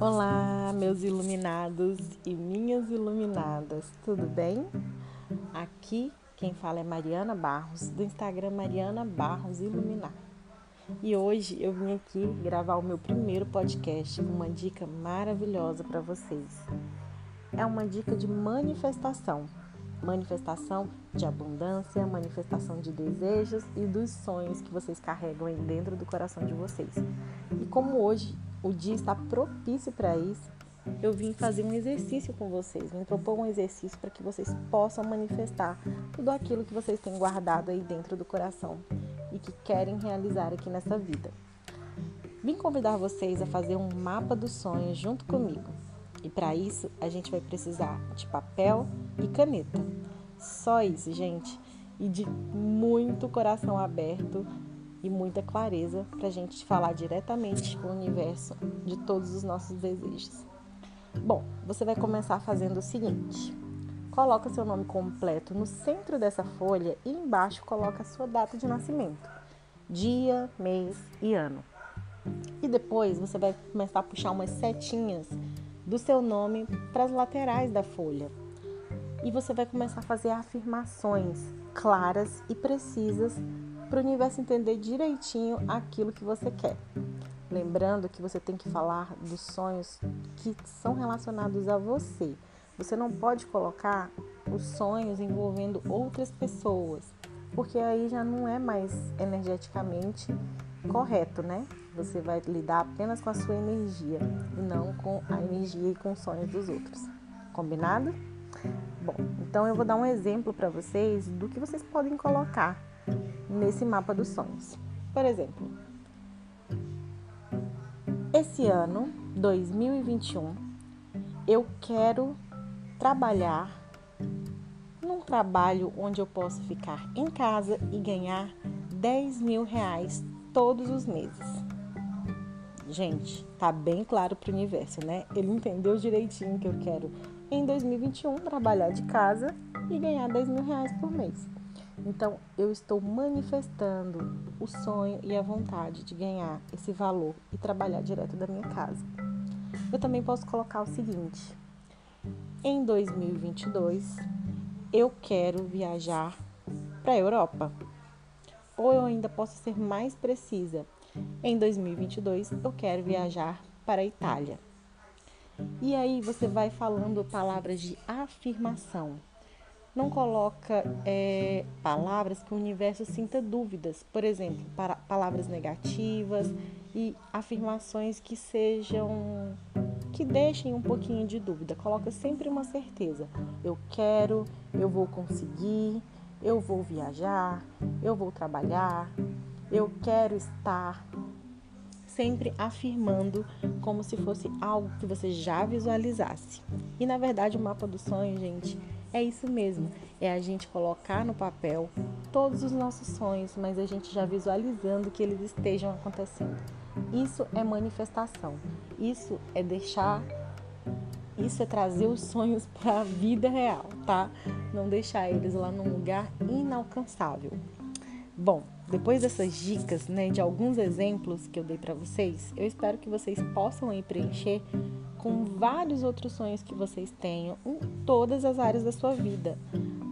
Olá, meus iluminados e minhas iluminadas, tudo bem? Aqui quem fala é Mariana Barros, do Instagram Mariana Barros Iluminar. E hoje eu vim aqui gravar o meu primeiro podcast com uma dica maravilhosa para vocês. É uma dica de manifestação. Manifestação de abundância, manifestação de desejos e dos sonhos que vocês carregam aí dentro do coração de vocês. E como hoje o dia está propício para isso, eu vim fazer um exercício com vocês, vim propor um exercício para que vocês possam manifestar tudo aquilo que vocês têm guardado aí dentro do coração e que querem realizar aqui nessa vida. Vim convidar vocês a fazer um mapa dos sonhos junto comigo. E para isso, a gente vai precisar de papel e caneta. Só isso, gente. E de muito coração aberto e muita clareza para a gente falar diretamente com o universo de todos os nossos desejos. Bom, você vai começar fazendo o seguinte: coloca seu nome completo no centro dessa folha e embaixo coloca a sua data de nascimento, dia, mês e ano. E depois você vai começar a puxar umas setinhas do seu nome para as laterais da folha. E você vai começar a fazer afirmações claras e precisas para o universo entender direitinho aquilo que você quer. Lembrando que você tem que falar dos sonhos que são relacionados a você. Você não pode colocar os sonhos envolvendo outras pessoas, porque aí já não é mais energeticamente correto, né? Você vai lidar apenas com a sua energia e não com a energia e com os sonhos dos outros. Combinado? Bom, então eu vou dar um exemplo para vocês do que vocês podem colocar nesse mapa dos sonhos. Por exemplo, esse ano, 2021, eu quero trabalhar num trabalho onde eu posso ficar em casa e ganhar 10 mil reais todos os meses. Gente, tá bem claro para o universo, né? Ele entendeu direitinho que eu quero em 2021 trabalhar de casa e ganhar 10 mil reais por mês. Então, eu estou manifestando o sonho e a vontade de ganhar esse valor e trabalhar direto da minha casa. Eu também posso colocar o seguinte: em 2022, eu quero viajar para a Europa. Ou eu ainda posso ser mais precisa: em 2022, eu quero viajar para a Itália. E aí você vai falando palavras de afirmação não coloca é, palavras que o universo sinta dúvidas, por exemplo, para, palavras negativas e afirmações que sejam que deixem um pouquinho de dúvida. Coloca sempre uma certeza. Eu quero, eu vou conseguir, eu vou viajar, eu vou trabalhar, eu quero estar sempre afirmando como se fosse algo que você já visualizasse. E na verdade, o mapa do sonho, gente, é isso mesmo, é a gente colocar no papel todos os nossos sonhos, mas a gente já visualizando que eles estejam acontecendo. Isso é manifestação. Isso é deixar isso é trazer os sonhos para a vida real, tá? Não deixar eles lá num lugar inalcançável. Bom, depois dessas dicas, né, de alguns exemplos que eu dei para vocês, eu espero que vocês possam aí preencher com vários outros sonhos que vocês tenham em todas as áreas da sua vida.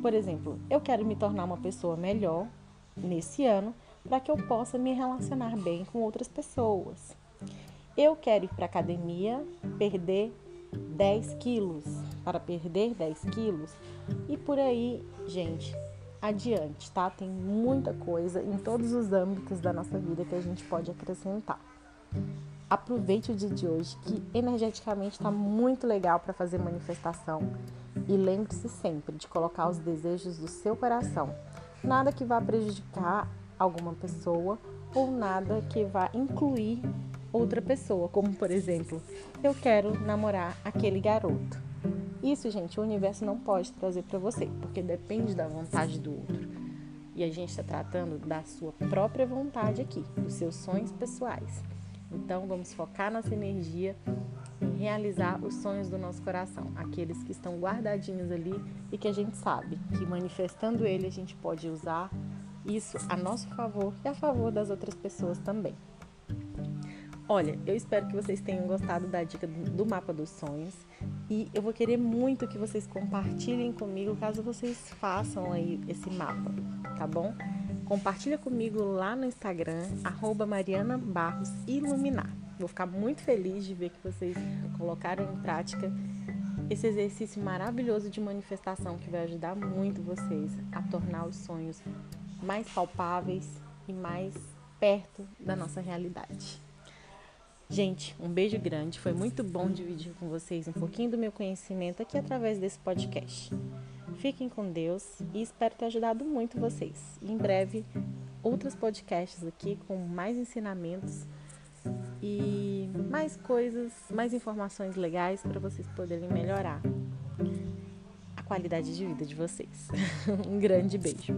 Por exemplo, eu quero me tornar uma pessoa melhor nesse ano para que eu possa me relacionar bem com outras pessoas. Eu quero ir para academia, perder 10 quilos, para perder 10 quilos e por aí, gente, adiante, tá? Tem muita coisa em todos os âmbitos da nossa vida que a gente pode acrescentar. Aproveite o dia de hoje, que energeticamente está muito legal para fazer manifestação. E lembre-se sempre de colocar os desejos do seu coração. Nada que vá prejudicar alguma pessoa ou nada que vá incluir outra pessoa, como por exemplo, eu quero namorar aquele garoto. Isso, gente, o universo não pode trazer para você, porque depende da vontade do outro. E a gente está tratando da sua própria vontade aqui, dos seus sonhos pessoais. Então, vamos focar nossa energia em realizar os sonhos do nosso coração, aqueles que estão guardadinhos ali e que a gente sabe que manifestando ele a gente pode usar isso a nosso favor e a favor das outras pessoas também. Olha, eu espero que vocês tenham gostado da dica do mapa dos sonhos e eu vou querer muito que vocês compartilhem comigo caso vocês façam aí esse mapa, tá bom? Compartilha comigo lá no Instagram, arroba Mariana Barros Iluminar. Vou ficar muito feliz de ver que vocês colocaram em prática esse exercício maravilhoso de manifestação que vai ajudar muito vocês a tornar os sonhos mais palpáveis e mais perto da nossa realidade. Gente, um beijo grande. Foi muito bom dividir com vocês um pouquinho do meu conhecimento aqui através desse podcast. Fiquem com Deus e espero ter ajudado muito vocês. Em breve, outros podcasts aqui com mais ensinamentos e mais coisas, mais informações legais para vocês poderem melhorar a qualidade de vida de vocês. um grande beijo.